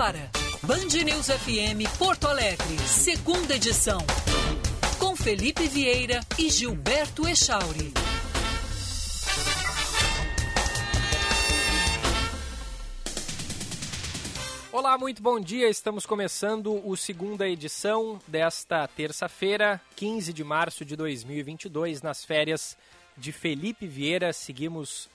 agora. Band News FM Porto Alegre, segunda edição. Com Felipe Vieira e Gilberto Echauri. Olá, muito bom dia. Estamos começando o segunda edição desta terça-feira, 15 de março de 2022, nas férias de Felipe Vieira. Seguimos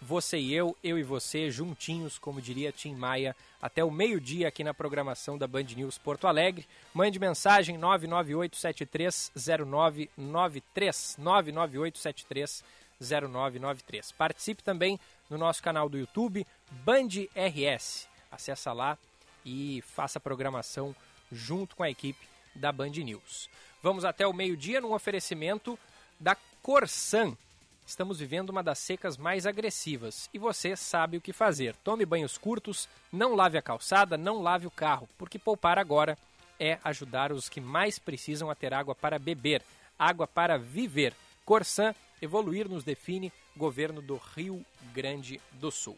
você e eu, eu e você, juntinhos, como diria Tim Maia, até o meio-dia aqui na programação da Band News Porto Alegre. Mande mensagem 998730993, 998730993. Participe também no nosso canal do YouTube, Band RS. Acesse lá e faça a programação junto com a equipe da Band News. Vamos até o meio-dia num oferecimento da Corsan Estamos vivendo uma das secas mais agressivas e você sabe o que fazer. Tome banhos curtos, não lave a calçada, não lave o carro, porque poupar agora é ajudar os que mais precisam a ter água para beber, água para viver. Corsan, evoluir nos define, governo do Rio Grande do Sul.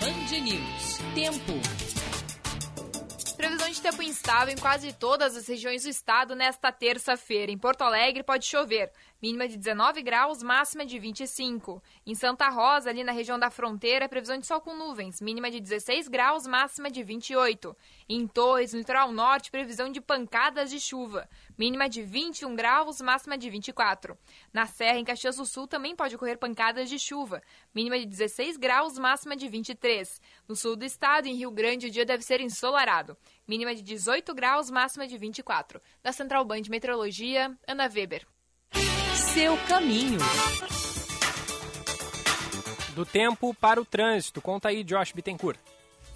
Band News. Tempo. Previsão de tempo instável em quase todas as regiões do estado nesta terça-feira. Em Porto Alegre pode chover mínima de 19 graus, máxima de 25. Em Santa Rosa, ali na região da fronteira, previsão de sol com nuvens, mínima de 16 graus, máxima de 28. Em Torres, no litoral norte, previsão de pancadas de chuva, mínima de 21 graus, máxima de 24. Na Serra, em Caxias do Sul, também pode ocorrer pancadas de chuva, mínima de 16 graus, máxima de 23. No sul do estado, em Rio Grande, o dia deve ser ensolarado, mínima de 18 graus, máxima de 24. Da Central Band Meteorologia, Ana Weber seu caminho. Do tempo para o trânsito. Conta aí, Josh Bittencourt.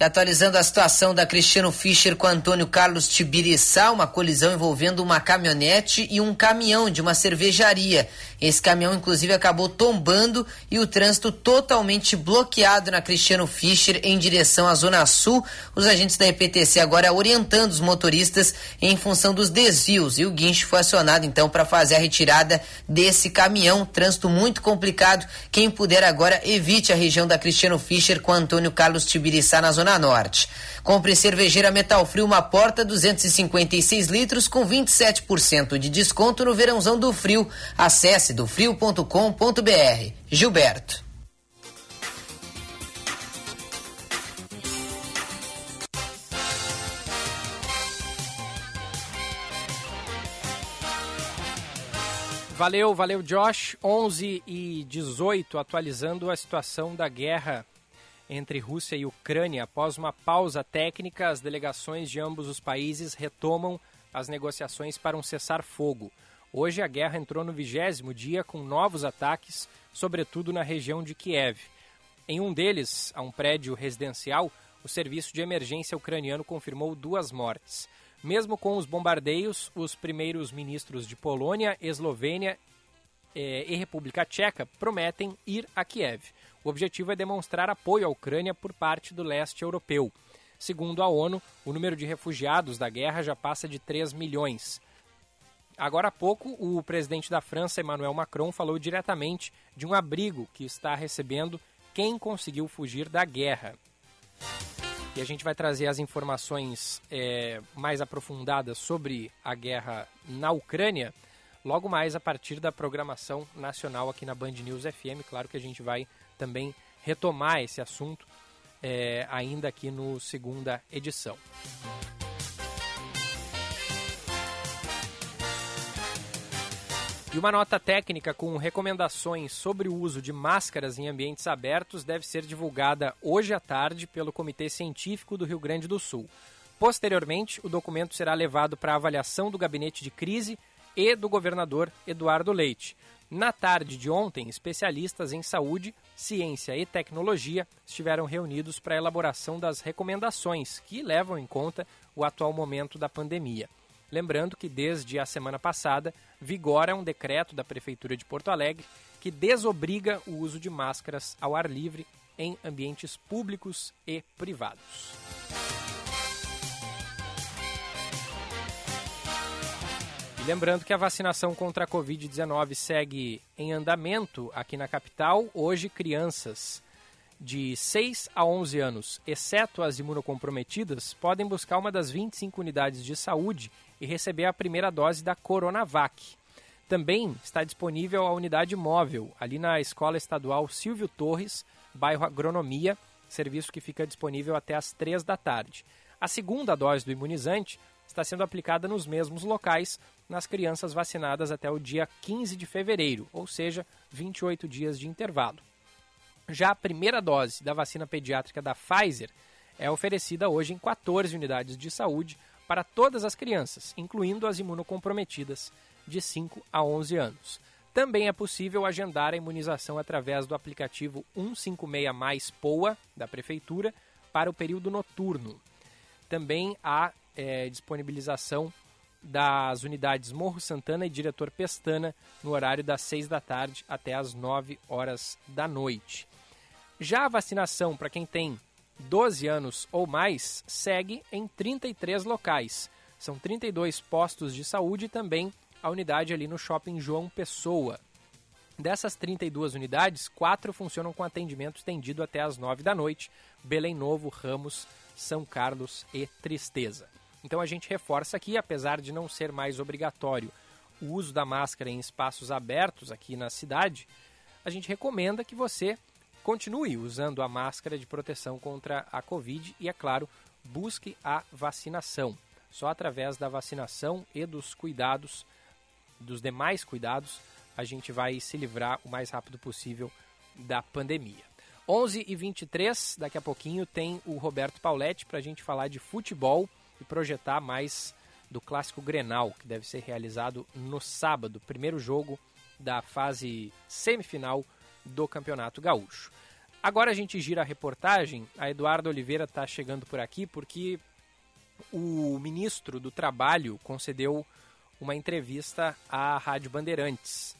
E atualizando a situação da Cristiano Fischer com Antônio Carlos Tibiriçá, uma colisão envolvendo uma caminhonete e um caminhão de uma cervejaria. Esse caminhão, inclusive, acabou tombando e o trânsito totalmente bloqueado na Cristiano Fischer em direção à Zona Sul. Os agentes da EPTC agora orientando os motoristas em função dos desvios e o guincho foi acionado então para fazer a retirada desse caminhão. Trânsito muito complicado. Quem puder agora evite a região da Cristiano Fischer com Antônio Carlos Tibiriçá na Zona Norte. Compre cervejeira Metal Frio uma porta 256 litros com 27% de desconto no verãozão do frio. Acesse dofrio.com.br. Gilberto. Valeu, valeu Josh. 11 e 18 atualizando a situação da guerra entre Rússia e Ucrânia. Após uma pausa técnica, as delegações de ambos os países retomam as negociações para um cessar-fogo. Hoje a guerra entrou no vigésimo dia com novos ataques, sobretudo na região de Kiev. Em um deles, a um prédio residencial, o serviço de emergência ucraniano confirmou duas mortes. Mesmo com os bombardeios, os primeiros ministros de Polônia, Eslovênia eh, e República Tcheca prometem ir a Kiev. O objetivo é demonstrar apoio à Ucrânia por parte do leste europeu. Segundo a ONU, o número de refugiados da guerra já passa de 3 milhões. Agora há pouco, o presidente da França, Emmanuel Macron, falou diretamente de um abrigo que está recebendo quem conseguiu fugir da guerra. E a gente vai trazer as informações é, mais aprofundadas sobre a guerra na Ucrânia logo mais a partir da programação nacional aqui na Band News FM. Claro que a gente vai também retomar esse assunto é, ainda aqui no segunda edição. E uma nota técnica com recomendações sobre o uso de máscaras em ambientes abertos deve ser divulgada hoje à tarde pelo Comitê Científico do Rio Grande do Sul. Posteriormente, o documento será levado para avaliação do gabinete de crise e do governador Eduardo Leite. Na tarde de ontem, especialistas em saúde, ciência e tecnologia estiveram reunidos para a elaboração das recomendações que levam em conta o atual momento da pandemia. Lembrando que desde a semana passada vigora um decreto da Prefeitura de Porto Alegre que desobriga o uso de máscaras ao ar livre em ambientes públicos e privados. E lembrando que a vacinação contra a Covid-19 segue em andamento aqui na capital. Hoje, crianças de 6 a 11 anos, exceto as imunocomprometidas, podem buscar uma das 25 unidades de saúde e receber a primeira dose da Coronavac. Também está disponível a unidade móvel, ali na Escola Estadual Silvio Torres, bairro Agronomia, serviço que fica disponível até às 3 da tarde. A segunda dose do imunizante está sendo aplicada nos mesmos locais nas crianças vacinadas até o dia 15 de fevereiro, ou seja, 28 dias de intervalo. Já a primeira dose da vacina pediátrica da Pfizer é oferecida hoje em 14 unidades de saúde para todas as crianças, incluindo as imunocomprometidas de 5 a 11 anos. Também é possível agendar a imunização através do aplicativo 156 Mais POA da Prefeitura para o período noturno. Também há é, disponibilização das unidades Morro Santana e Diretor Pestana no horário das 6 da tarde até as 9 horas da noite. Já a vacinação para quem tem 12 anos ou mais segue em 33 locais. São 32 postos de saúde e também a unidade ali no Shopping João Pessoa. Dessas 32 unidades, quatro funcionam com atendimento estendido até as 9 da noite: Belém Novo, Ramos, São Carlos e Tristeza. Então a gente reforça aqui, apesar de não ser mais obrigatório o uso da máscara em espaços abertos aqui na cidade, a gente recomenda que você Continue usando a máscara de proteção contra a Covid e, é claro, busque a vacinação. Só através da vacinação e dos cuidados, dos demais cuidados, a gente vai se livrar o mais rápido possível da pandemia. 11 e 23 daqui a pouquinho tem o Roberto Pauletti para a gente falar de futebol e projetar mais do clássico Grenal, que deve ser realizado no sábado, primeiro jogo da fase semifinal do Campeonato Gaúcho. Agora a gente gira a reportagem. A Eduardo Oliveira está chegando por aqui porque o ministro do Trabalho concedeu uma entrevista à Rádio Bandeirantes,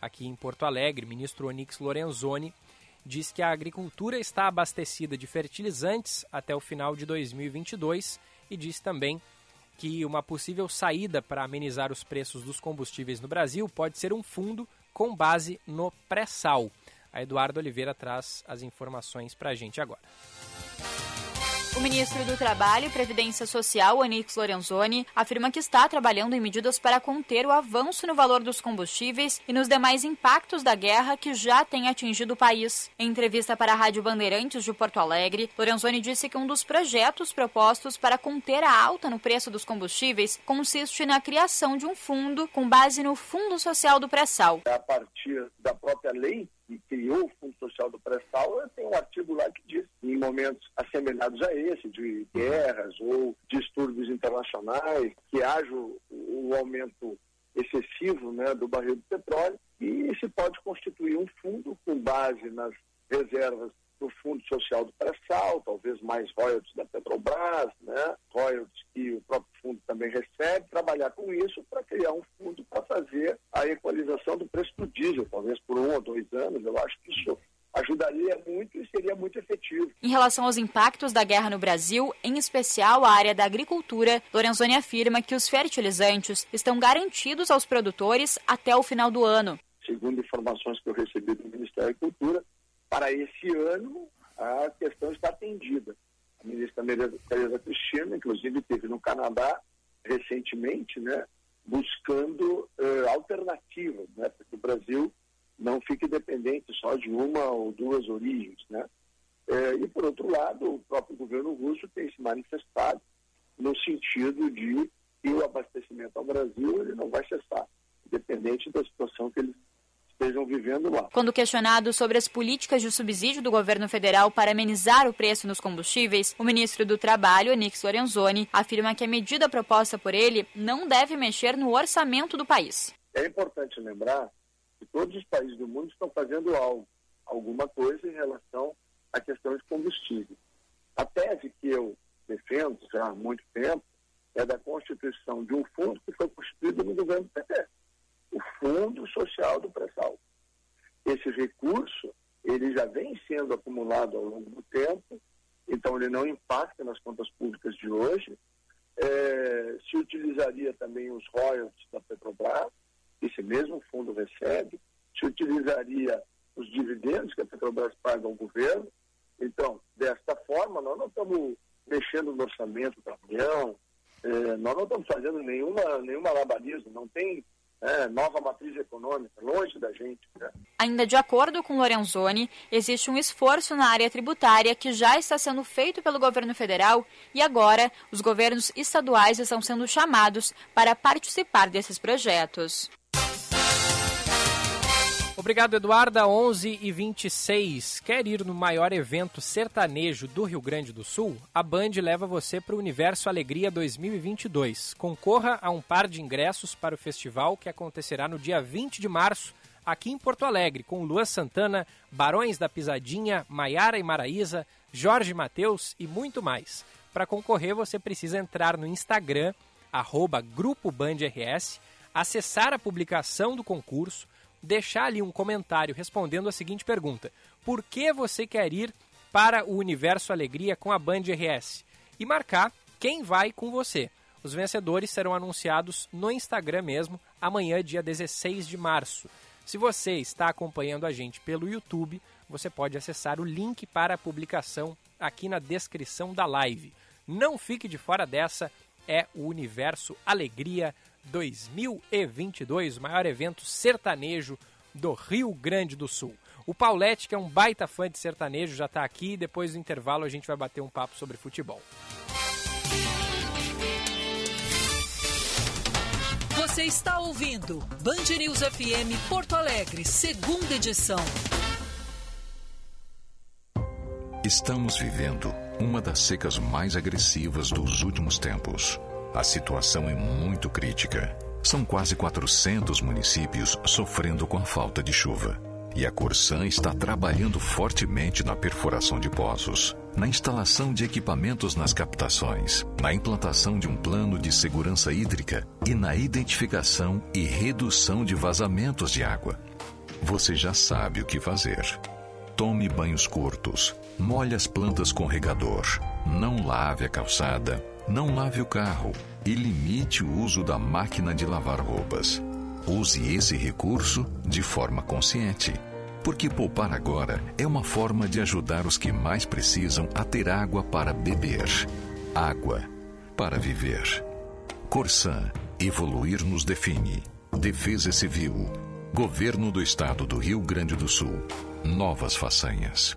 aqui em Porto Alegre. O ministro Onix Lorenzoni diz que a agricultura está abastecida de fertilizantes até o final de 2022 e diz também que uma possível saída para amenizar os preços dos combustíveis no Brasil pode ser um fundo com base no pré-sal. A Eduardo Oliveira traz as informações para a gente agora. O ministro do Trabalho e Previdência Social, Anix Lorenzoni, afirma que está trabalhando em medidas para conter o avanço no valor dos combustíveis e nos demais impactos da guerra que já tem atingido o país. Em entrevista para a Rádio Bandeirantes de Porto Alegre, Lorenzoni disse que um dos projetos propostos para conter a alta no preço dos combustíveis consiste na criação de um fundo com base no Fundo Social do Pré-Sal. A partir da própria lei que criou o Fundo Social do Pré-Sal, tem um artigo lá que diz, em momentos assemelhados a esse, de guerras ou distúrbios internacionais, que haja o, o aumento excessivo né, do barril de petróleo e se pode constituir um fundo com base nas reservas do Fundo Social do Pré-Sal, talvez mais royalties da Petrobras, né? royalties que o próprio fundo também recebe, trabalhar com isso para criar um fundo a equalização do preço do diesel, talvez por um ou dois anos. Eu acho que isso ajudaria muito e seria muito efetivo. Em relação aos impactos da guerra no Brasil, em especial a área da agricultura, Lorenzoni afirma que os fertilizantes estão garantidos aos produtores até o final do ano. Segundo informações que eu recebi do Ministério da Agricultura, para esse ano, a questão está atendida. A ministra Tereza Cristina, inclusive, esteve no Canadá recentemente, né, buscando uh, alternativas, né, para que o Brasil não fique dependente só de uma ou duas origens. Né. Uh, e, por outro lado, o próprio governo russo tem se manifestado no sentido de que o abastecimento ao Brasil ele não vai cessar, independente da situação que eles estejam vivendo lá. Quando questionado sobre as políticas de subsídio do governo federal para amenizar o preço nos combustíveis, o ministro do Trabalho, Onix Lorenzoni, afirma que a medida proposta por ele não deve mexer no orçamento do país. É importante lembrar que todos os países do mundo estão fazendo algo, alguma coisa em relação à questão de combustível. A tese que eu defendo já há muito tempo é da constituição de um fundo que foi constituído no governo PT o Fundo Social do Pré-Sal. Esse recurso, ele já vem sendo acumulado ao longo do tempo, então ele não impacta nas contas públicas de hoje. É, se utilizaria também os royalties da Petrobras, esse mesmo fundo recebe, se utilizaria os dividendos que a Petrobras paga ao governo, Então, desta forma, nós não estamos mexendo no orçamento da União, é, nós não estamos fazendo nenhuma, nenhuma labarismo, não tem é, nova matriz econômica, longe da gente. Né? Ainda de acordo com Lorenzoni, existe um esforço na área tributária que já está sendo feito pelo governo federal e agora os governos estaduais estão sendo chamados para participar desses projetos. Obrigado, Eduarda. 11 e 26. Quer ir no maior evento sertanejo do Rio Grande do Sul? A Band leva você para o Universo Alegria 2022. Concorra a um par de ingressos para o festival que acontecerá no dia 20 de março, aqui em Porto Alegre, com Lua Santana, Barões da Pisadinha, Maiara e Maraíza, Jorge Mateus e muito mais. Para concorrer, você precisa entrar no Instagram, arroba Grupo Band RS, acessar a publicação do concurso deixar ali um comentário respondendo a seguinte pergunta: Por que você quer ir para o Universo Alegria com a Band RS? E marcar quem vai com você. Os vencedores serão anunciados no Instagram mesmo, amanhã, dia 16 de março. Se você está acompanhando a gente pelo YouTube, você pode acessar o link para a publicação aqui na descrição da live. Não fique de fora dessa, é o Universo Alegria 2022, o maior evento sertanejo do Rio Grande do Sul. O Paulette, que é um baita fã de sertanejo, já está aqui. Depois do intervalo, a gente vai bater um papo sobre futebol. Você está ouvindo Band News FM Porto Alegre, segunda edição. Estamos vivendo uma das secas mais agressivas dos últimos tempos. A situação é muito crítica. São quase 400 municípios sofrendo com a falta de chuva. E a Corsan está trabalhando fortemente na perfuração de poços, na instalação de equipamentos nas captações, na implantação de um plano de segurança hídrica e na identificação e redução de vazamentos de água. Você já sabe o que fazer. Tome banhos curtos, molhe as plantas com regador, não lave a calçada, não lave o carro e limite o uso da máquina de lavar roupas. Use esse recurso de forma consciente, porque poupar agora é uma forma de ajudar os que mais precisam a ter água para beber. Água para viver. Corsan, evoluir nos define. Defesa Civil. Governo do Estado do Rio Grande do Sul. Novas façanhas.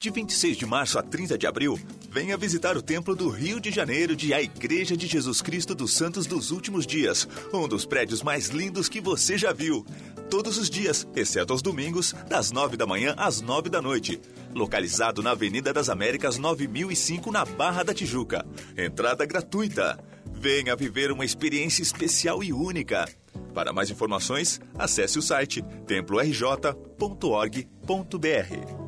De 26 de março a 30 de abril, venha visitar o Templo do Rio de Janeiro de A Igreja de Jesus Cristo dos Santos dos Últimos Dias, um dos prédios mais lindos que você já viu. Todos os dias, exceto aos domingos, das 9 da manhã às 9 da noite. Localizado na Avenida das Américas 9005, na Barra da Tijuca. Entrada gratuita. Venha viver uma experiência especial e única. Para mais informações, acesse o site templorj.org.br.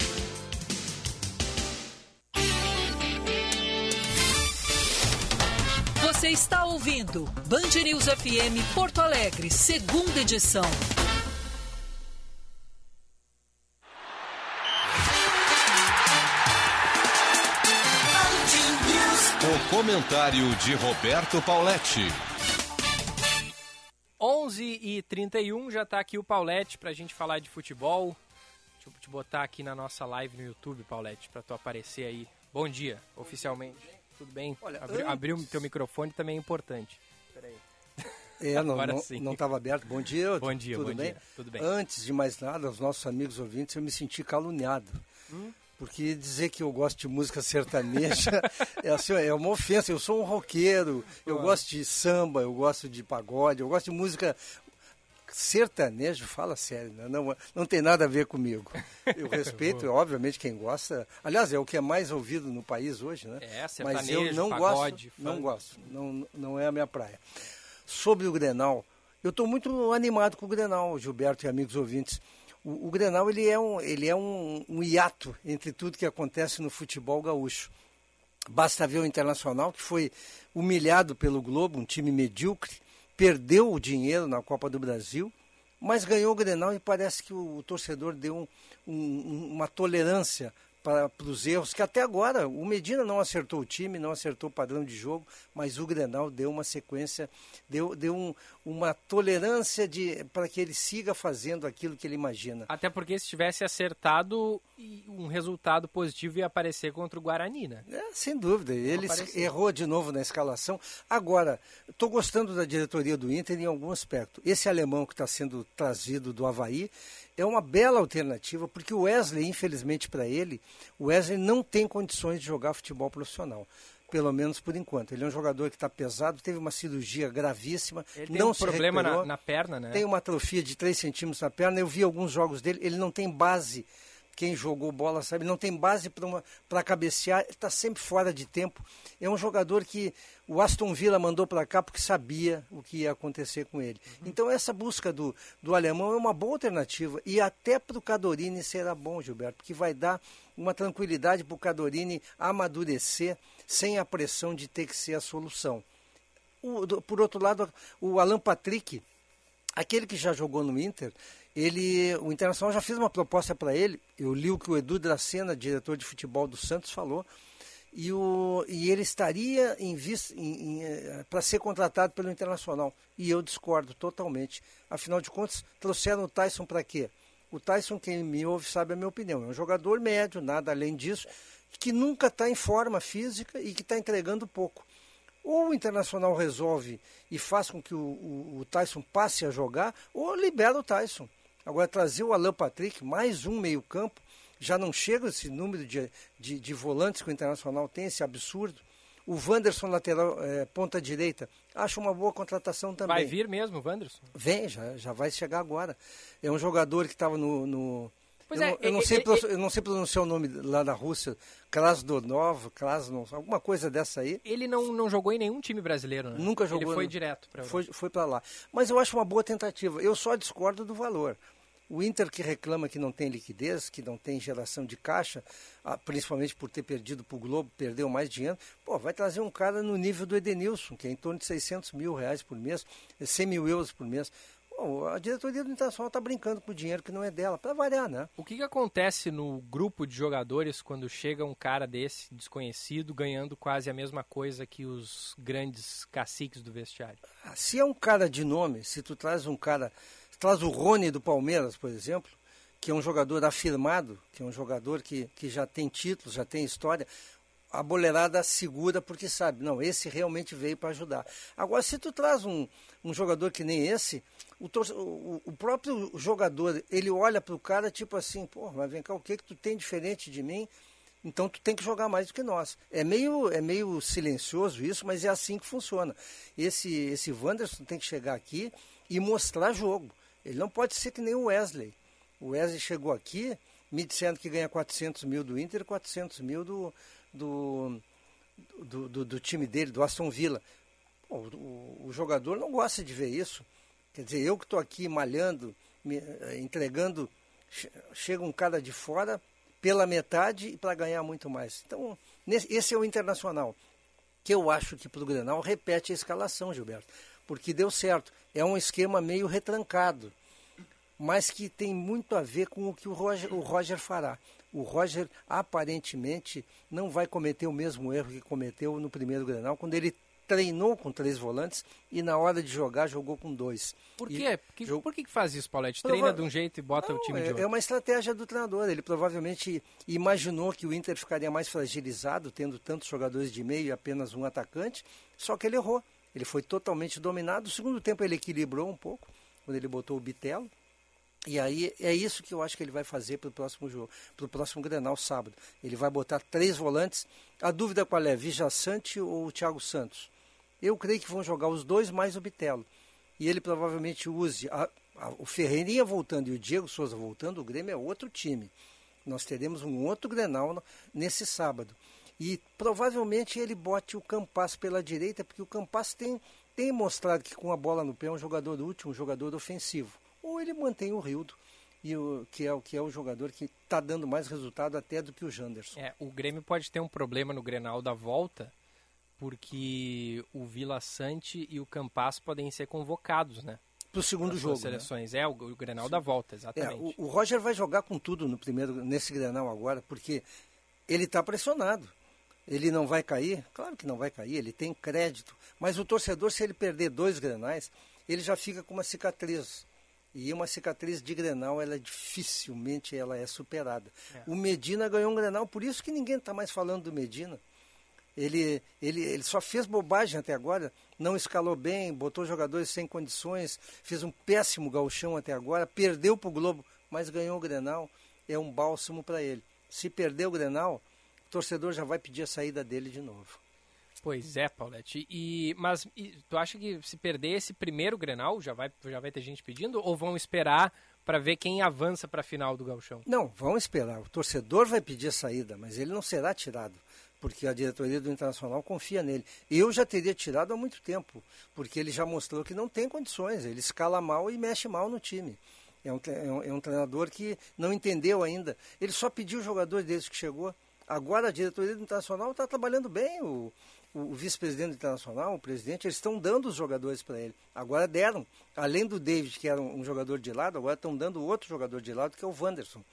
Você está ouvindo Band News FM Porto Alegre, segunda edição. O comentário de Roberto Pauletti. 11 e 31 já está aqui o Paulette para a gente falar de futebol. Deixa eu te botar aqui na nossa live no YouTube, Paulette, para tu aparecer aí. Bom dia, oficialmente. Tudo bem? Olha, Abri, antes- Abrir o teu microfone também é importante. Peraí. É, não Agora não- sim. não estava aberto. Bom dia. Bom dia, tudo bom bem? dia, tudo bem. Antes de mais nada, aos nossos amigos ouvintes, eu me senti caluniado. Porque dizer que eu gosto de música sertaneja é, assim, é uma ofensa. Eu sou um roqueiro, eu gosto de samba, eu gosto de pagode, eu gosto de música sertanejo, fala sério, né? não, não tem nada a ver comigo. Eu respeito, obviamente, quem gosta. Aliás, é o que é mais ouvido no país hoje, né? É, Mas eu não pagode, gosto, não funk. gosto, não, não é a minha praia. Sobre o Grenal, eu estou muito animado com o Grenal, Gilberto e amigos ouvintes. O, o Grenal ele é, um, ele é um, um hiato entre tudo que acontece no futebol gaúcho. Basta ver o Internacional, que foi humilhado pelo Globo, um time medíocre, perdeu o dinheiro na Copa do Brasil, mas ganhou o Grenal e parece que o, torcedor deu um- um- uma tolerância para, os erros, que até agora o Medina não acertou o time, não acertou o padrão de jogo, mas o Grenal deu uma sequência, deu, deu um- uma tolerância de, para que ele siga fazendo aquilo que ele imagina. Até porque se tivesse acertado, um resultado positivo ia aparecer contra o Guarani, né? É, sem dúvida. Ele apareceu. errou de novo na escalação. Agora, estou gostando da diretoria do Inter em algum aspecto. Esse alemão que está sendo trazido do Havaí é uma bela alternativa, porque o Wesley, infelizmente para ele, o Wesley não tem condições de jogar futebol profissional. Pelo menos por enquanto. Ele é um jogador que está pesado, teve uma cirurgia gravíssima, Ele tem não um se problema na, na perna, né? Tem uma atrofia de 3 centímetros na perna. Eu vi alguns jogos dele, ele não tem base. Quem jogou bola sabe, não tem base para cabecear, está sempre fora de tempo. É um jogador que o Aston Villa mandou para cá porque sabia o que ia acontecer com ele. Então, essa busca do, do alemão é uma boa alternativa. E até para o Cadorini será bom, Gilberto, porque vai dar uma tranquilidade para o Cadorini amadurecer sem a pressão de ter que ser a solução. O- do- por outro lado, o Alan Patrick, aquele que já jogou no Inter, ele, o Internacional já fez uma proposta para ele. Eu li o que o Edu Dracena, diretor de futebol do Santos, falou. E, o, e ele estaria em vista para ser contratado pelo Internacional. E eu discordo totalmente. Afinal de contas, trouxeram o Tyson para quê? O Tyson, quem me ouve sabe a minha opinião, é um jogador médio, nada além disso, que nunca está em forma física e que está entregando pouco. Ou o Internacional resolve e faz com que o, o- o Tyson passe a jogar, ou libera o Tyson. Agora, trazer o Alan Patrick, mais um meio-campo, já não chega esse número de, de, de volantes que o Internacional tem, esse absurdo. O Wanderson, lateral, eh, ponta direita, acho uma boa contratação também. Vai vir mesmo, Wanderson? Vem, já, já vai chegar agora. É um jogador que estava no. no- Pois eu, é, não, eu, não sei, eu não sei pronunciar o nome lá na Rússia, Krasnodov, Krasnov, alguma coisa dessa aí. Ele não, não jogou em nenhum time brasileiro, né? Nunca jogou. Ele foi no- direto para foi, foi para lá. Mas eu acho uma boa tentativa. Eu só discordo do valor. O Inter que reclama que não tem liquidez, que não tem geração de caixa, ah, principalmente por ter perdido para o Globo, perdeu mais dinheiro, pô, vai trazer um cara no nível do Edenilson, que é em torno de 600 mil reais por mês, 100 mil euros por mês. Pô, a diretoria do Internacional está brincando com o dinheiro que não é dela, para variar, né? O que, que acontece no grupo de jogadores quando chega um cara desse, desconhecido, ganhando quase a mesma coisa que os grandes caciques do vestiário? Ah, Se é um cara de nome, se tu traz um cara, traz o Rony do Palmeiras, por exemplo, que é um jogador afirmado, que é um jogador que, que já tem títulos, já tem história, a boleirada segura porque sabe, não, esse realmente veio para ajudar. Agora, se tu traz um, um jogador que nem esse, o, o- o próprio jogador, ele olha para o cara tipo assim, pô, mas vem cá, o que que tu tem diferente de mim? Então tu tem que jogar mais do que nós. É meio, é meio silencioso isso, mas é assim que funciona. Esse, esse Wanderson tem que chegar aqui e mostrar jogo. Ele não pode ser que nem o Wesley. O Wesley chegou aqui me dizendo que ganha 400 mil do Inter e 400 mil do, do, do, do- do time dele, do Aston Villa. O, o jogador não gosta de ver isso. Quer dizer, eu que estou aqui malhando, me, eh, entregando, che- chega um cara de fora pela metade e para ganhar muito mais. Então, nesse- esse é o internacional. que eu acho que para o Grenal repete a escalação, Gilberto, porque deu certo. É um esquema meio retrancado, mas que tem muito a ver com o que o Roger, o Roger fará. O Roger aparentemente não vai cometer o mesmo erro que cometeu no primeiro Grenal, quando ele treinou com três volantes e na hora de jogar jogou com dois. Por quê? E, Por, por que, que faz isso, Paulette? Treina Prova... de um jeito e bota não, o time é, de outro. É uma estratégia do treinador. Ele provavelmente imaginou que o Inter ficaria mais fragilizado, tendo tantos jogadores de meio e apenas um atacante, só que ele errou. Ele foi totalmente dominado. No segundo tempo ele equilibrou um pouco, quando ele botou o Bitelo. E aí é isso que eu acho que ele vai fazer para o próximo jogo, para o próximo Grenal sábado. Ele vai botar três volantes. A dúvida qual é? Vija Sante ou o Thiago Santos? Eu creio que vão jogar os dois mais o Bitelo. E ele provavelmente use a, a, o Ferreirinha voltando e o Diego Souza voltando, o Grêmio é outro time. Nós teremos um outro Grenal nesse sábado. E provavelmente ele bote o Campas pela direita, porque o Campas tem, tem mostrado que com a bola no pé é um jogador útil, um jogador ofensivo. Ou ele mantém o Rildo, e o, que, é, o, que é o jogador que está dando mais resultado até do que o Janderson. É, o Grêmio pode ter um problema no Grenal da volta, porque o Vila Sante e o Campas podem ser convocados, né? Para o segundo jogo. Né? seleções. Né? É, o, o Grenal Sim. da volta, exatamente. É, o, o, Roger vai jogar com tudo no primeiro, nesse Grenal agora, porque ele está pressionado. Ele não vai cair? Claro que não vai cair, ele tem crédito. Mas o torcedor, se ele perder dois Grenais, ele já fica com uma cicatriz. E uma cicatriz de Grenal, ela dificilmente ela é superada. É. O Medina ganhou um Grenal, por isso que ninguém está mais falando do Medina. Ele, ele, ele só fez bobagem até agora, não escalou bem, botou jogadores sem condições, fez um péssimo galchão até agora, perdeu para o Globo, mas ganhou o Grenal, é um bálsamo para ele. Se perder o Grenal, o torcedor já vai pedir a saída dele de novo. Pois é, Paulette. E, mas e, tu acha que se perder esse primeiro Grenal, já vai, já vai ter gente pedindo? Ou vão esperar para ver quem avança para a final do Galchão? Não, vão esperar. O torcedor vai pedir a saída, mas ele não será tirado porque a diretoria do Internacional confia nele. Eu já teria tirado há muito tempo, porque ele já mostrou que não tem condições, ele escala mal e mexe mal no time. É um, é um, é um treinador que não entendeu ainda. Ele só pediu o jogador desde que chegou. Agora a diretoria do Internacional está trabalhando bem. O, o, vice-presidente Internacional, o presidente, eles estão dando os jogadores para ele. Agora deram. Além do David, que era um, jogador de lado, agora estão dando outro jogador de lado, que é o Wanderson.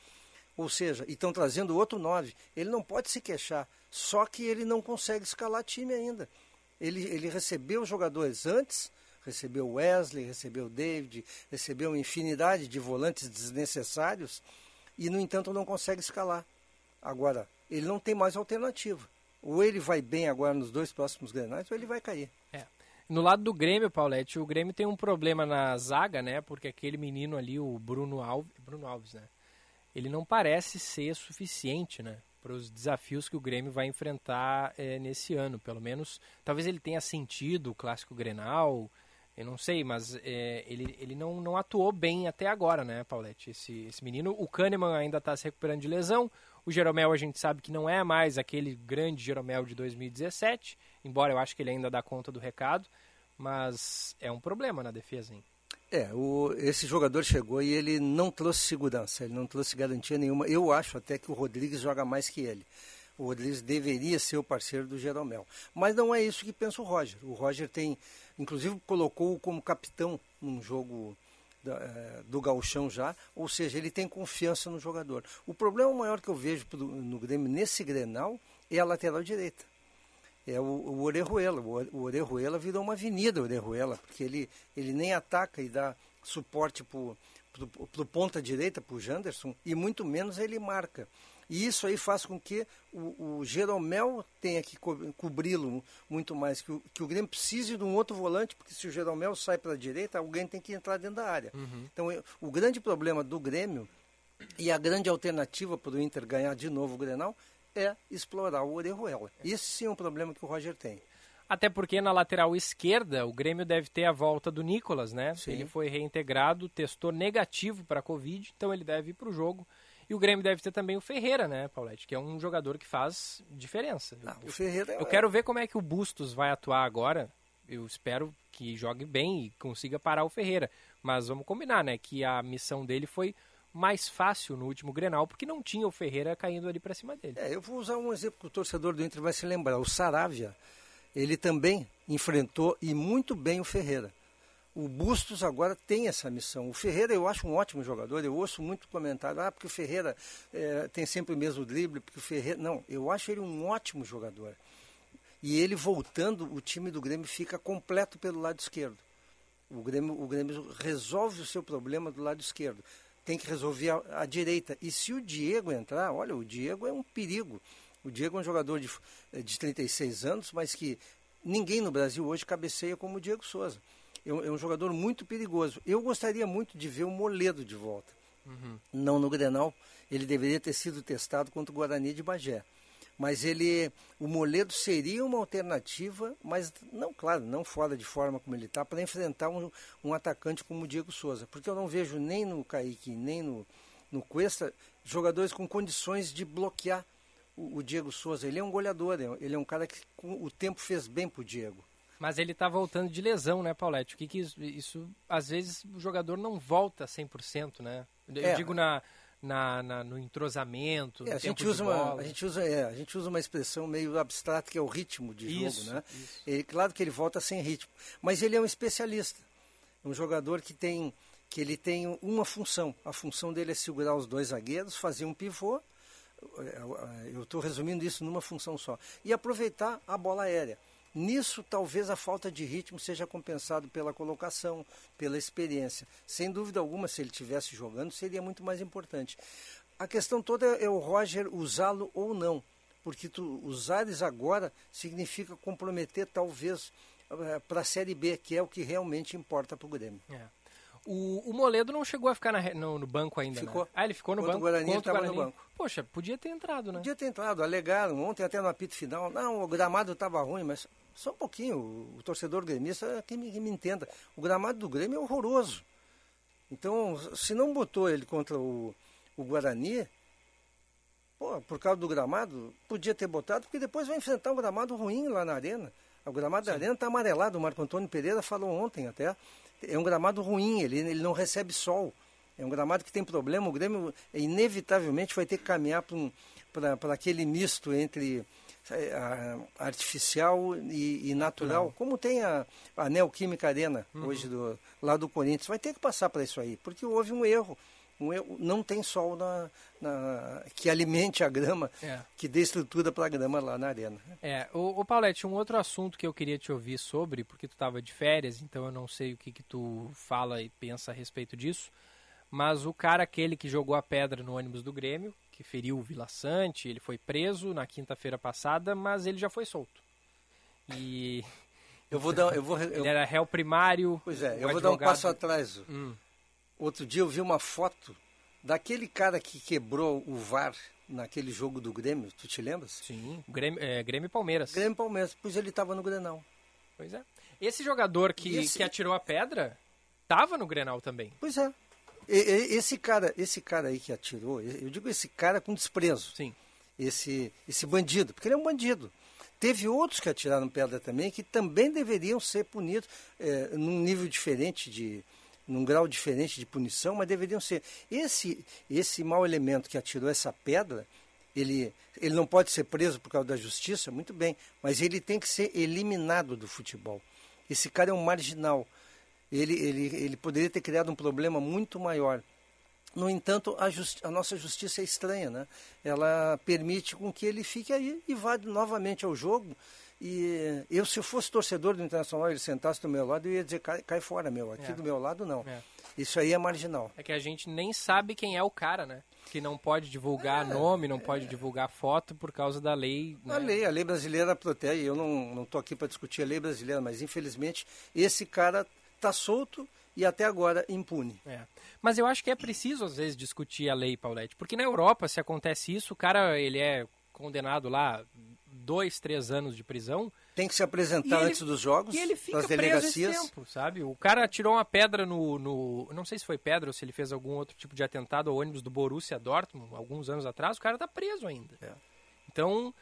Ou seja, estão trazendo outro 9. Ele não pode se queixar. Só que ele não consegue escalar time ainda. Ele, ele recebeu jogadores antes, recebeu Wesley, recebeu David, recebeu infinidade de volantes desnecessários e, no entanto, não consegue escalar. Agora, ele não tem mais alternativa. Ou ele vai bem agora nos dois próximos granais, ou ele vai cair. É. No lado do Grêmio, Paulette, o Grêmio tem um problema na zaga, né? Porque aquele menino ali, o Bruno Alves, Bruno Alves, né? ele não parece ser suficiente, né? Para os desafios que o Grêmio vai enfrentar é, nesse ano. Pelo menos, talvez ele tenha sentido o clássico Grenal, eu não sei, mas é, ele, ele não, não atuou bem até agora, né, Paulette? Esse, esse menino. O Kahneman ainda está se recuperando de lesão. O Jeromel a gente sabe que não é mais aquele grande Jeromel de 2017, embora eu acho que ele ainda dá conta do recado. Mas é um problema na defesa, hein? É, o, esse jogador chegou e ele não trouxe segurança, ele não trouxe garantia nenhuma. Eu acho até que o Rodrigues joga mais que ele. O Rodrigues deveria ser o parceiro do Jeromel. Mas não é isso que pensa o Roger. O Roger tem, inclusive, colocou-o como capitão num jogo do gauchão já, ou seja, ele tem confiança no jogador. O problema maior que eu vejo no Grêmio nesse Grenal é a lateral direita é o, o Orejuela. O, Orejuela virou uma avenida, Orejuela, porque ele, ele nem ataca e dá suporte para o ponta direita, para o Janderson, e muito menos ele marca. E isso aí faz com que o, o Jeromel tenha que co cobri-lo muito mais, que o, que o Grêmio precise de um outro volante, porque se o Jeromel sai para a direita, alguém tem que entrar dentro da área. Uhum. Então, eu, o grande problema do Grêmio e a grande alternativa para o Inter ganhar de novo o Grenal é explorar o Orejuela. Esse sim é um problema que o Roger tem. Até porque na lateral esquerda o Grêmio deve ter a volta do Nicolas, né? Sim. Ele foi reintegrado, testou negativo para a Covid, então ele deve ir para o jogo. E o Grêmio deve ter também o Ferreira, né, Paulette? Que é um jogador que faz diferença. Não, o Ferreira eu, eu quero ver como é que o Bustos vai atuar agora. Eu espero que jogue bem e consiga parar o Ferreira. Mas vamos combinar, né? Que a missão dele foi mais fácil no último Grenal, porque não tinha o Ferreira caindo ali para cima dele. É, eu vou usar um exemplo que o torcedor do Inter vai se lembrar. O Saravia ele também enfrentou e muito bem o Ferreira. O Bustos agora tem essa missão. O Ferreira eu acho um ótimo jogador. Eu ouço muito comentário, ah, porque o Ferreira é, tem sempre o mesmo drible, porque o Ferreira. Não, eu acho ele um ótimo jogador. E ele voltando, o time do Grêmio fica completo pelo lado esquerdo. O Grêmio, o Grêmio resolve o seu problema do lado esquerdo. Tem que resolver a, a direita. E se o Diego entrar, olha, o Diego é um perigo. O Diego é um jogador de, de 36 anos, mas que ninguém no Brasil hoje cabeceia como o Diego Souza é um, é um jogador muito perigoso. Eu gostaria muito de ver o Moledo de volta. Uhum. Não no Grenal, ele deveria ter sido testado contra o Guarani de Bagé. Mas ele, o Moledo seria uma alternativa, mas não, claro, não fora de forma como ele está, para enfrentar um, um atacante como o Diego Souza. Porque eu não vejo nem no Kaique, nem no, no Cuesta, jogadores com condições de bloquear o, o Diego Souza. Ele é um goleador, ele é um cara que com, o tempo fez bem para o Diego. Mas ele está voltando de lesão, né, Paulette? O que, que isso, isso, Às vezes o jogador não volta 100%, né? Eu é. digo na, na, na, no entrosamento. É, a, gente usa uma, a, gente usa, é, a gente usa uma expressão meio abstrata que é o ritmo de isso, jogo, né? Isso. Ele, claro que ele volta sem ritmo, mas ele é um especialista. Um jogador que tem, que ele tem uma função. A função dele é segurar os dois zagueiros, fazer um pivô. Eu estou resumindo isso numa função só. E aproveitar a bola aérea. Nisso, talvez a falta de ritmo seja compensado pela colocação, pela experiência. Sem dúvida alguma, se ele estivesse jogando, seria muito mais importante. A questão toda é o Roger usá-lo ou não, porque tu usares agora significa comprometer talvez eh, para a Série B, que é o que realmente importa para o Grêmio. É. O, o, Moledo não chegou a ficar na, no, no, banco ainda, ficou. Né? Ah, ele ficou no Contra banco? O Guarani estava no banco. Poxa, podia ter entrado, né? Podia ter entrado, alegaram. Ontem até no apito final, não, o gramado estava ruim, mas só um pouquinho. O, o torcedor gremista, é que me, que me entenda, o gramado do Grêmio é horroroso. Então, se não botou ele contra o, o Guarani, pô, por causa do gramado, podia ter botado, porque depois vai enfrentar um gramado ruim lá na arena. O gramado Sim. da arena está amarelado, o Marco Antônio Pereira falou ontem até é um gramado ruim, ele, ele não recebe sol. É um gramado que tem problema. O Grêmio inevitavelmente vai ter que caminhar para um, aquele misto entre artificial e, e natural, como tem a, a Neoquímica Arena uhum. hoje do, lá do Corinthians. Vai ter que passar para isso aí, porque houve um erro não tem sol na, na, que alimente a grama, é. que dê estrutura para a grama lá na arena. É, o, o Paulette, um outro assunto que eu queria te ouvir sobre, porque tu estava de férias, então eu não sei o que, que tu fala e pensa a respeito disso, mas o cara aquele que jogou a pedra no ônibus do Grêmio, que feriu o Vila Sante, ele foi preso na quinta-feira passada, mas ele já foi solto. E eu vou dar, eu vou, eu... Ele era réu primário. Pois é, eu vou dar um passo atrás. Hum. Outro dia eu vi uma foto daquele cara que quebrou o VAR naquele jogo do Grêmio, tu te lembras? Sim, Grêmio, é, Grêmio Palmeiras. Grêmio Palmeiras, pois ele estava no Grenal. Pois é. Esse jogador que, esse... que atirou a pedra estava no Grenal também. Pois é. Esse cara, esse cara aí que atirou, eu digo esse cara com desprezo. Sim. Esse, esse bandido, porque ele é um bandido. Teve outros que atiraram pedra também que também deveriam ser punidos é, num nível diferente de, num grau diferente de punição, mas deveriam ser. Esse, esse mau elemento que atirou essa pedra, ele, ele não pode ser preso por causa da justiça, muito bem, mas ele tem que ser eliminado do futebol. Esse cara é um marginal. Ele, ele, ele poderia ter criado um problema muito maior. No entanto, a, justi a, nossa justiça é estranha, né? Ela permite com que ele fique aí e vá novamente ao jogo e eu, se eu fosse torcedor do Internacional, ele sentasse do meu lado, eu ia dizer, cai, cai fora, meu. Aqui é. do meu lado, não. É. Isso aí é marginal. É que a gente nem sabe quem é o cara, né? Que não pode divulgar é, nome, não pode é. divulgar foto por causa da lei. Né? A lei, a lei brasileira protege. Eu não estou aqui para discutir a lei brasileira, mas infelizmente esse cara está solto e até agora impune. É. Mas eu acho que é preciso às vezes discutir a lei, Paulette, porque na Europa se acontece isso, o cara ele é condenado lá dois, três anos de prisão. Tem que se apresentar antes dos jogos, e ele fica delegacias. Preso tempo, sabe? O cara tirou uma pedra no, no, Não sei se foi pedra ou se ele fez algum outro tipo de atentado ao ônibus do Borussia Dortmund, alguns anos atrás, o cara tá preso ainda. É. Então,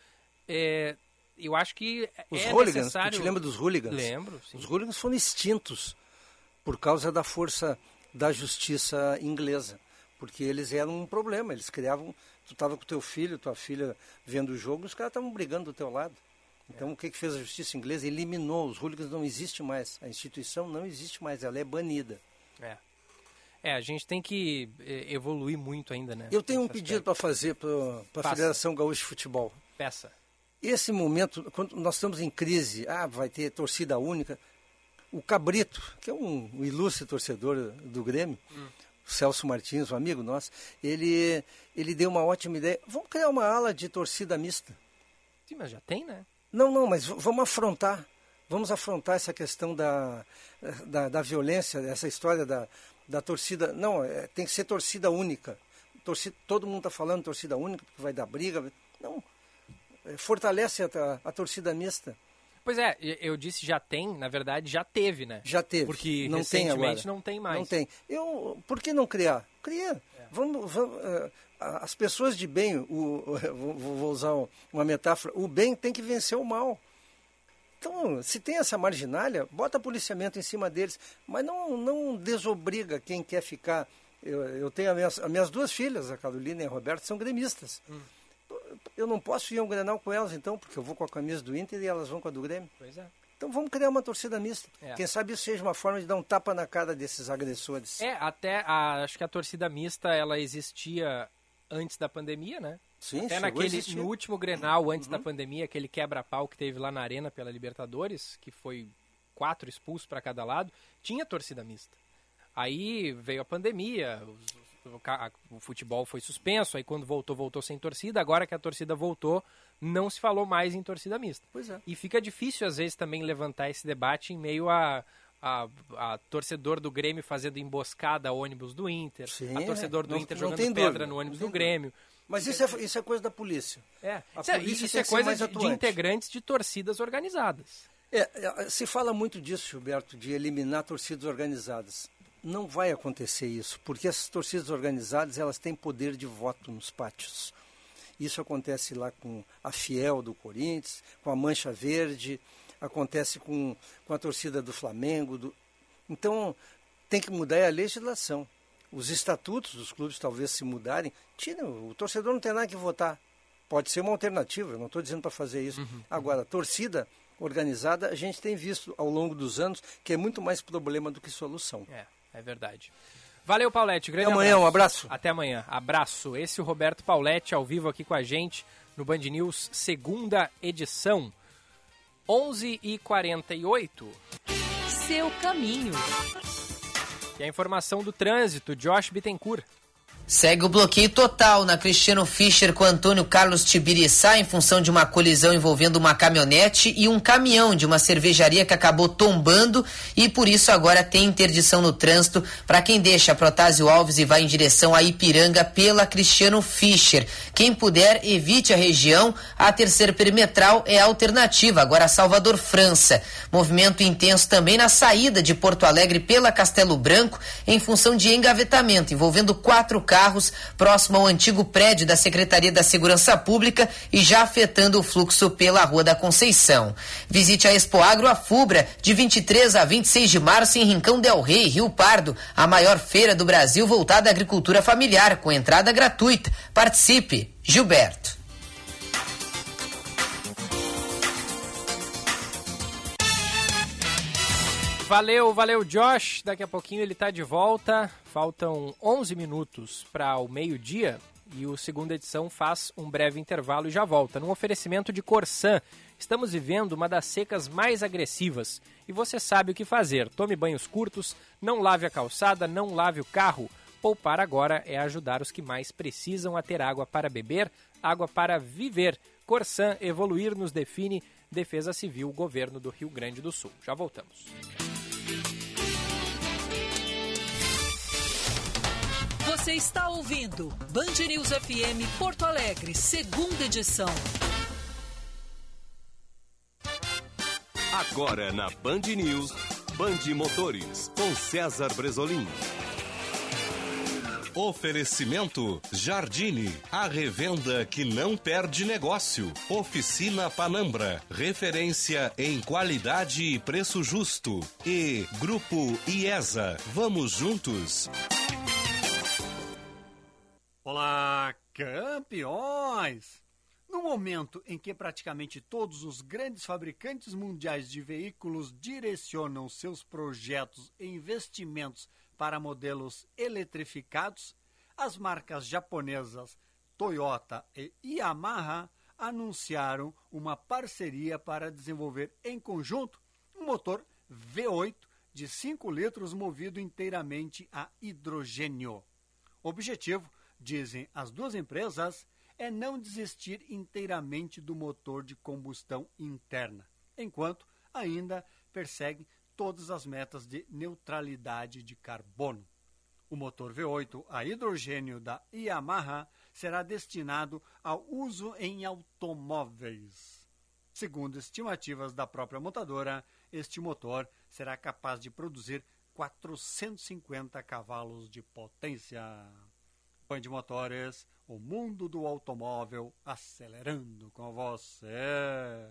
é, eu acho que Os é hooligans, necessário... te lembra dos hooligans? Lembro, sim. Os hooligans foram extintos por causa da força da justiça inglesa, porque eles eram um problema, eles criavam tu estava com teu filho, tua filha vendo o jogo, os caras estavam brigando do teu lado. Então, o que, que fez a justiça inglesa? Eliminou. Os hooligans não existe mais. A instituição não existe mais. Ela é banida. É. É, a gente tem que eh, evoluir muito ainda, né? Eu tenho um pedido para fazer para a. Federação Gaúcha de Futebol. Peça. Esse momento, quando nós estamos em crise, ah, vai ter torcida única. O Cabrito, que é um, um ilustre torcedor do Grêmio, o Celso Martins, um amigo nosso, ele, ele deu uma ótima ideia. Vamos criar uma ala de torcida mista. Sim, mas já tem, né? Não, não, mas vamos afrontar. Vamos afrontar essa questão da, da, da violência, essa história da, da torcida. Não, é, tem que ser torcida única. Torcida, todo mundo está falando torcida única, porque vai dar briga. Não. É, fortalece a, a torcida mista. Pois é, eu disse já tem, na verdade já teve, né? Já teve. Porque não tem recentemente não tem mais. Não tem. Eu, por que não criar? Cria. Vamos, vamos, eh, as pessoas de bem, o, vou, usar um- uma metáfora, o bem tem que vencer o mal. Então, se tem essa marginalha, bota policiamento em cima deles, mas não, não desobriga quem quer ficar. Eu, eu tenho as minhas, as minhas duas filhas, a Carolina e a Roberta, são gremistas. Hum. Eu não posso ir a um Grenal com elas, então, porque eu vou com a camisa do Inter e elas vão com a do Grêmio. Pois é. Então vamos criar uma torcida mista. É. Quem sabe isso seja uma forma de dar um tapa na cara desses agressores. É, até a- acho que a torcida mista ela existia antes da pandemia, né? Sim, até naquele no último Grenal antes da pandemia, aquele quebra-pau que teve lá na arena pela Libertadores, que foi quatro expulsos para cada lado, tinha torcida mista. Aí veio a pandemia, os- o, futebol foi suspenso, aí quando voltou, voltou sem torcida. Agora que a torcida voltou, não se falou mais em torcida mista. Pois é. E fica difícil, às vezes, também levantar esse debate em meio a, a, a torcedor do Grêmio fazendo emboscada a ônibus do Inter, Sim, a torcedor do não- Inter não jogando pedra dúvida, no ônibus do Grêmio. Mas isso é, isso é coisa da polícia. É, A isso é, polícia isso é coisa de, de integrantes de torcidas organizadas. É, é, se fala muito disso, Gilberto, de eliminar torcidas organizadas. Não vai acontecer isso, porque essas torcidas organizadas elas têm poder de voto nos pátios. Isso acontece lá com a Fiel do Corinthians, com a Mancha Verde, acontece com, com a torcida do Flamengo. do- Então, tem que mudar a legislação. Os estatutos dos clubes talvez se mudarem. Tira, o torcedor não tem nada que votar. Pode ser uma alternativa, eu não estou dizendo para fazer isso. Agora, torcida organizada, a gente tem visto ao longo dos anos que é muito mais problema do que solução. É, é verdade. Valeu, Paulette. Grande Até amanhã, um abraço. Até amanhã. Abraço. Esse é o Roberto Paulette ao vivo aqui com a gente no Band News, segunda edição. 11h48. Seu caminho. E a informação do trânsito, Josh Bittencourt. Segue o bloqueio total na Cristiano Fischer com Antônio Carlos Tibiriçá em função de uma colisão envolvendo uma caminhonete e um caminhão de uma cervejaria que acabou tombando e por isso agora tem interdição no trânsito para quem deixa Protásio Alves e vai em direção a Ipiranga pela Cristiano Fischer. Quem puder, evite a região. A terceira perimetral é a alternativa, agora Salvador França. Movimento intenso também na saída de Porto Alegre pela Castelo Branco em função de engavetamento envolvendo quatro carros próximo ao antigo prédio da Secretaria da Segurança Pública e já afetando o fluxo pela Rua da Conceição. Visite a Expo Agro Afubra de 23 a 26 de março em Rincão del Rei, Rio Pardo, a maior feira do Brasil voltada à agricultura familiar com entrada gratuita. Participe. Gilberto. Valeu, valeu, Josh. Daqui a pouquinho ele tá de volta. Faltam 11 minutos para o meio-dia e o segunda edição faz um breve intervalo e já volta. Num oferecimento de Corsan, estamos vivendo uma das secas mais agressivas e você sabe o que fazer. Tome banhos curtos, não lave a calçada, não lave o carro. Poupar agora é ajudar os que mais precisam a ter água para beber, água para viver. Corsan, evoluir nos define. Defesa Civil, Governo do Rio Grande do Sul. Já voltamos. Você está ouvindo Band News FM Porto Alegre, segunda edição. Agora na Band News, Band Motores, com César Bresolim. Oferecimento Jardine, a revenda que não perde negócio. Oficina Panambra, referência em qualidade e preço justo. E Grupo IESA, vamos juntos. Olá, campeões! No momento em que praticamente todos os grandes fabricantes mundiais de veículos direcionam seus projetos e investimentos para modelos eletrificados, as marcas japonesas Toyota e Yamaha anunciaram uma parceria para desenvolver em conjunto um motor V8 de 5 litros movido inteiramente a hidrogênio. O objetivo, dizem as duas empresas, é não desistir inteiramente do motor de combustão interna, enquanto ainda persegue todas as metas de neutralidade de carbono. O motor V8 a hidrogênio da Yamaha será destinado ao uso em automóveis. Segundo estimativas da própria montadora, este motor será capaz de produzir 450 cavalos de potência. Band Motores, o mundo do automóvel acelerando com você.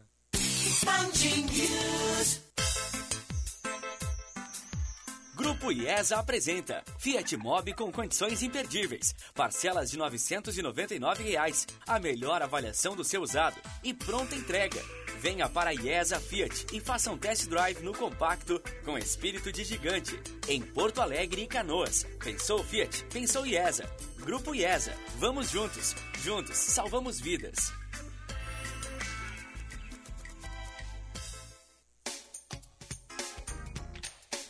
Grupo IESA apresenta Fiat Mobi com condições imperdíveis. Parcelas de 999 reais, a melhor avaliação do seu usado e pronta entrega. Venha para a IESA Fiat e faça um test drive no compacto com espírito de gigante. Em Porto Alegre e Canoas. Pensou Fiat? Pensou IESA. Grupo IESA. Vamos juntos. Juntos salvamos vidas.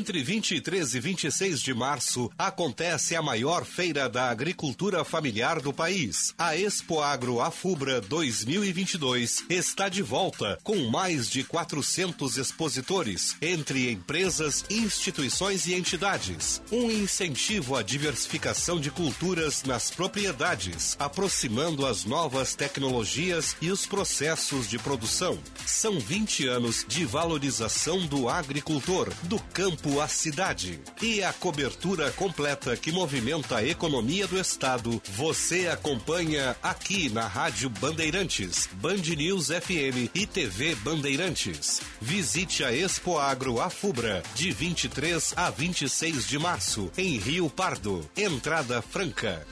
Entre 23 e 26 de março acontece a maior feira da agricultura familiar do país. A Expo Agro Afubra 2022 está de volta com mais de 400 expositores entre empresas, instituições e entidades. Um incentivo à diversificação de culturas nas propriedades, aproximando as novas tecnologias e os processos de produção. São 20 anos de valorização do agricultor, do campo à cidade. E a cobertura completa que movimenta a economia do estado, você acompanha aqui na Rádio Bandeirantes, Band News FM e TV Bandeirantes. Visite a Expo Agro Afubra, de 23 a 26 de março, em Rio Pardo. Entrada franca.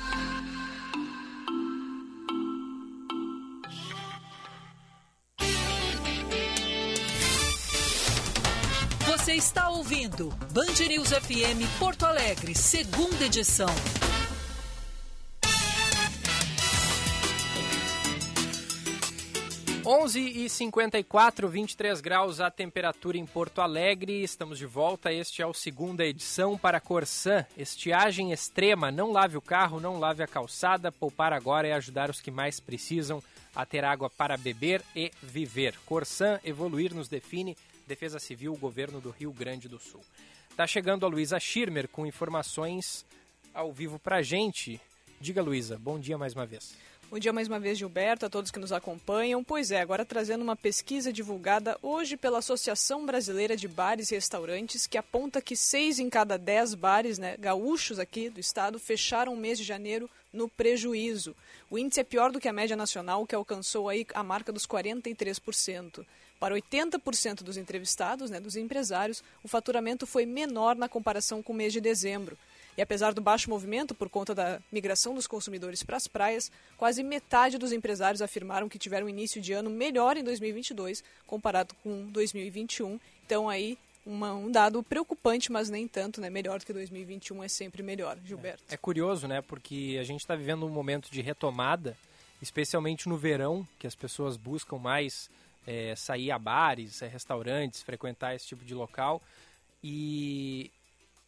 Você está ouvindo Band News FM Porto Alegre, segunda edição. Onze e 54, 23 graus a temperatura em Porto Alegre. Estamos de volta. Este é o segunda edição para Corsan. Estiagem extrema. Não lave o carro, não lave a calçada. Poupar agora é ajudar os que mais precisam a ter água para beber e viver. Corsan, evoluir nos define. Defesa Civil, Governo do Rio Grande do Sul. Tá chegando a Luísa Schirmer com informações ao vivo pra gente. Diga, Luísa, bom dia mais uma vez. Bom dia mais uma vez, Gilberto, a todos que nos acompanham. Pois é, agora trazendo uma pesquisa divulgada hoje pela Associação Brasileira de Bares e Restaurantes, que aponta que seis em cada dez bares né, gaúchos aqui do estado fecharam o mês de janeiro no prejuízo. O índice é pior do que a média nacional, que alcançou aí a marca dos 43%. Para 80% dos entrevistados, né, dos empresários, o faturamento foi menor na comparação com o mês de dezembro. E apesar do baixo movimento por conta da migração dos consumidores para as praias, quase metade dos empresários afirmaram que tiveram um início de ano melhor em 2022 comparado com 2021. Então aí uma, um dado preocupante, mas nem tanto, né? Melhor do que 2021 é sempre melhor, Gilberto. É, é curioso, né? Porque a gente está vivendo um momento de retomada, especialmente no verão, que as pessoas buscam mais é, sair a bares, é, restaurantes, frequentar esse tipo de local. E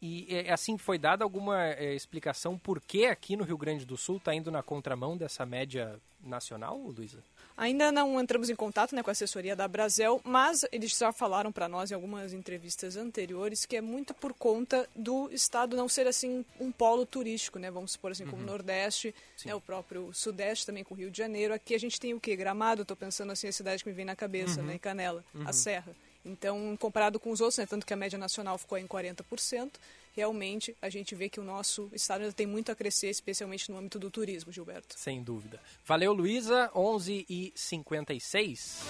E é, assim foi dada alguma é, explicação por que aqui no Rio Grande do Sul está indo na contramão dessa média nacional, Luísa? Ainda não entramos em contato né, com a assessoria da Brasel, mas eles já falaram para nós em algumas entrevistas anteriores que é muito por conta do estado não ser assim um polo turístico, né? Vamos supor assim, como o uhum. Nordeste, né, o próprio Sudeste também com o Rio de Janeiro. Aqui a gente tem o que? Gramado, estou pensando assim, a cidade que me vem na cabeça, uhum. né? Canela, uhum. a Serra. Então, comparado com os outros, né, tanto que a média nacional ficou em 40%, realmente a gente vê que o nosso estado ainda tem muito a crescer, especialmente no âmbito do turismo, Gilberto. Sem dúvida. Valeu, Luísa, 11 e 56.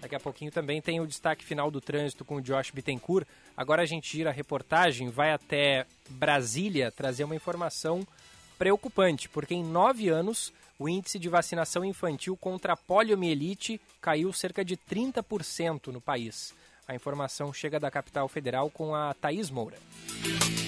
Daqui a pouquinho também tem o destaque final do trânsito com o Josh Bittencourt. Agora a gente gira a reportagem, vai até Brasília trazer uma informação preocupante, porque em nove anos o índice de vacinação infantil contra a poliomielite caiu cerca de 30% no país. A informação chega da capital federal com a Thaís Moura.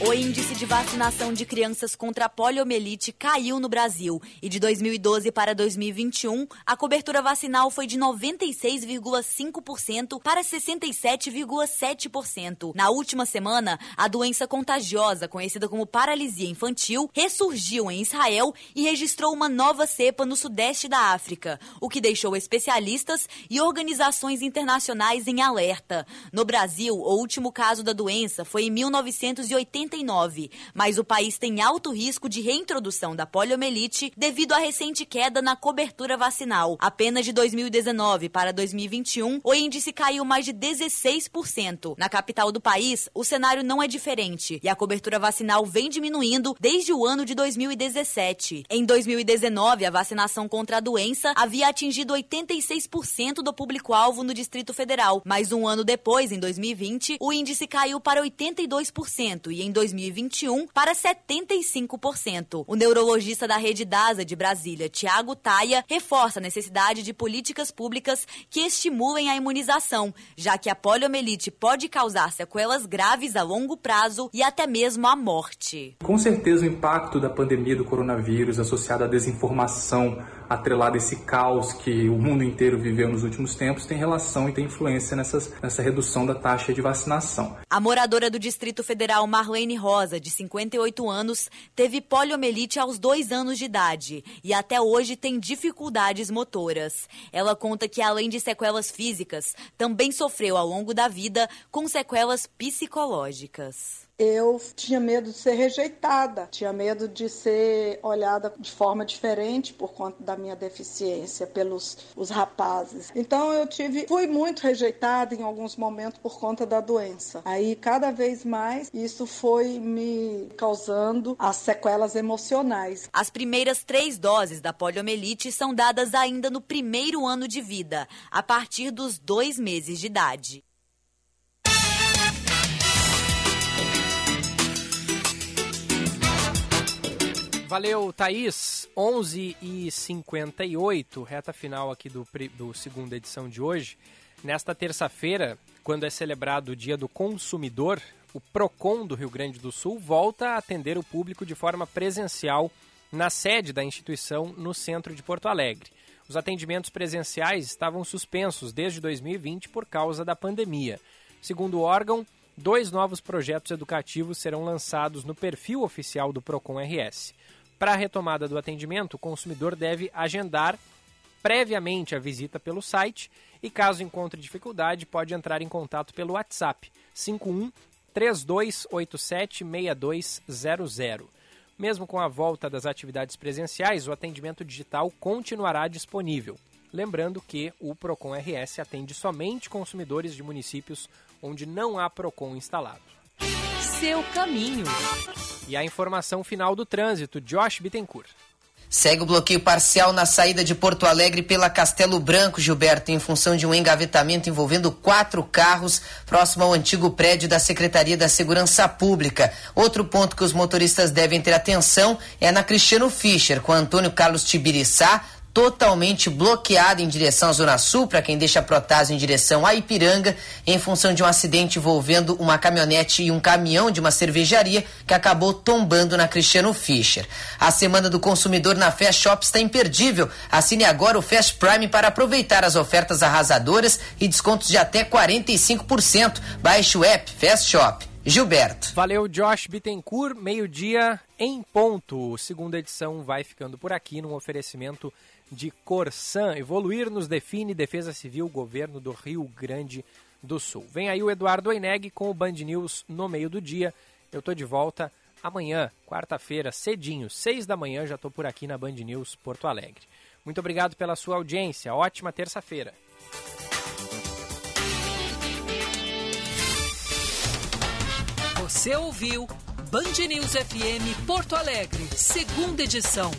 O índice de vacinação de crianças contra a poliomielite caiu no Brasil e de 2012 para 2021 a cobertura vacinal foi de 96,5% para 67,7%. Na última semana, a doença contagiosa, conhecida como paralisia infantil, ressurgiu em Israel e registrou uma nova cepa no sudeste da África, o que deixou especialistas e organizações internacionais em alerta. No Brasil, o último caso da doença foi em 1989, mas o país tem alto risco de reintrodução da poliomielite devido à recente queda na cobertura vacinal. Apenas de 2019 para 2021, o índice caiu mais de 16%. Na capital do país, o cenário não é diferente e a cobertura vacinal vem diminuindo desde o ano de 2017. Em 2019, a vacinação contra a doença havia atingido 86% do público-alvo no Distrito Federal, mas um ano depois, depois, em 2020, o índice caiu para 82% e em 2021 para 75%. O neurologista da rede DASA de Brasília, Tiago Taia, reforça a necessidade de políticas públicas que estimulem a imunização, já que a poliomielite pode causar sequelas graves a longo prazo e até mesmo a morte. Com certeza o impacto da pandemia do coronavírus associado à desinformação atrelado a esse caos que o mundo inteiro viveu nos últimos tempos, tem relação e tem influência nessas, nessa redução da taxa de vacinação. A moradora do Distrito Federal Marlene Rosa, de 58 anos, teve poliomielite aos dois anos de idade e até hoje tem dificuldades motoras. Ela conta que, além de sequelas físicas, também sofreu ao longo da vida com sequelas psicológicas eu tinha medo de ser rejeitada, tinha medo de ser olhada de forma diferente por conta da minha deficiência pelos os rapazes. Então eu tive, fui muito rejeitada em alguns momentos por conta da doença. Aí cada vez mais isso foi me causando as sequelas emocionais. As primeiras três doses da poliomielite são dadas ainda no primeiro ano de vida, a partir dos dois meses de idade. Valeu, Thaís. 11 e 58 reta final aqui do, do segunda edição de hoje. Nesta terça-feira, quando é celebrado o Dia do Consumidor, o PROCON do Rio Grande do Sul volta a atender o público de forma presencial na sede da instituição no centro de Porto Alegre. Os atendimentos presenciais estavam suspensos desde 2020 por causa da pandemia. Segundo o órgão, dois novos projetos educativos serão lançados no perfil oficial do Procon RS. Para a retomada do atendimento, o consumidor deve agendar previamente a visita pelo site e, caso encontre dificuldade, pode entrar em contato pelo WhatsApp 51 3287 6200. Mesmo com a volta das atividades presenciais, o atendimento digital continuará disponível. Lembrando que o Procon RS atende somente consumidores de municípios onde não há Procon instalado. Seu caminho. E a informação final do trânsito, Josh Bittencourt. Segue o bloqueio parcial na saída de Porto Alegre pela Castelo Branco, Gilberto, em função de um engavetamento envolvendo quatro carros próximo ao antigo prédio da Secretaria da Segurança Pública. Outro ponto que os motoristas devem ter atenção é na Cristiano Fischer, com Antônio Carlos Tibiriçá, totalmente bloqueada em direção à Zona Sul, para quem deixa Protásio em direção a Ipiranga, em função de um acidente envolvendo uma caminhonete e um caminhão de uma cervejaria que acabou tombando na Cristiano Fischer. A Semana do Consumidor na Fast Shop está imperdível. Assine agora o Fast Prime para aproveitar as ofertas arrasadoras e descontos de até 45%. Baixe o app Fast Shop. Gilberto. Valeu, Josh Bittencourt. Meio-dia em ponto. Segunda edição vai ficando por aqui num oferecimento de Corsan. Evoluir nos define Defesa Civil, Governo do Rio Grande do Sul. Vem aí o Eduardo Oineg com o Band News no meio do dia. Eu tô de volta amanhã, quarta-feira, cedinho, seis da manhã, já tô por aqui na Band News Porto Alegre. Muito obrigado pela sua audiência. Ótima terça-feira. Você ouviu Band News FM Porto Alegre, segunda edição.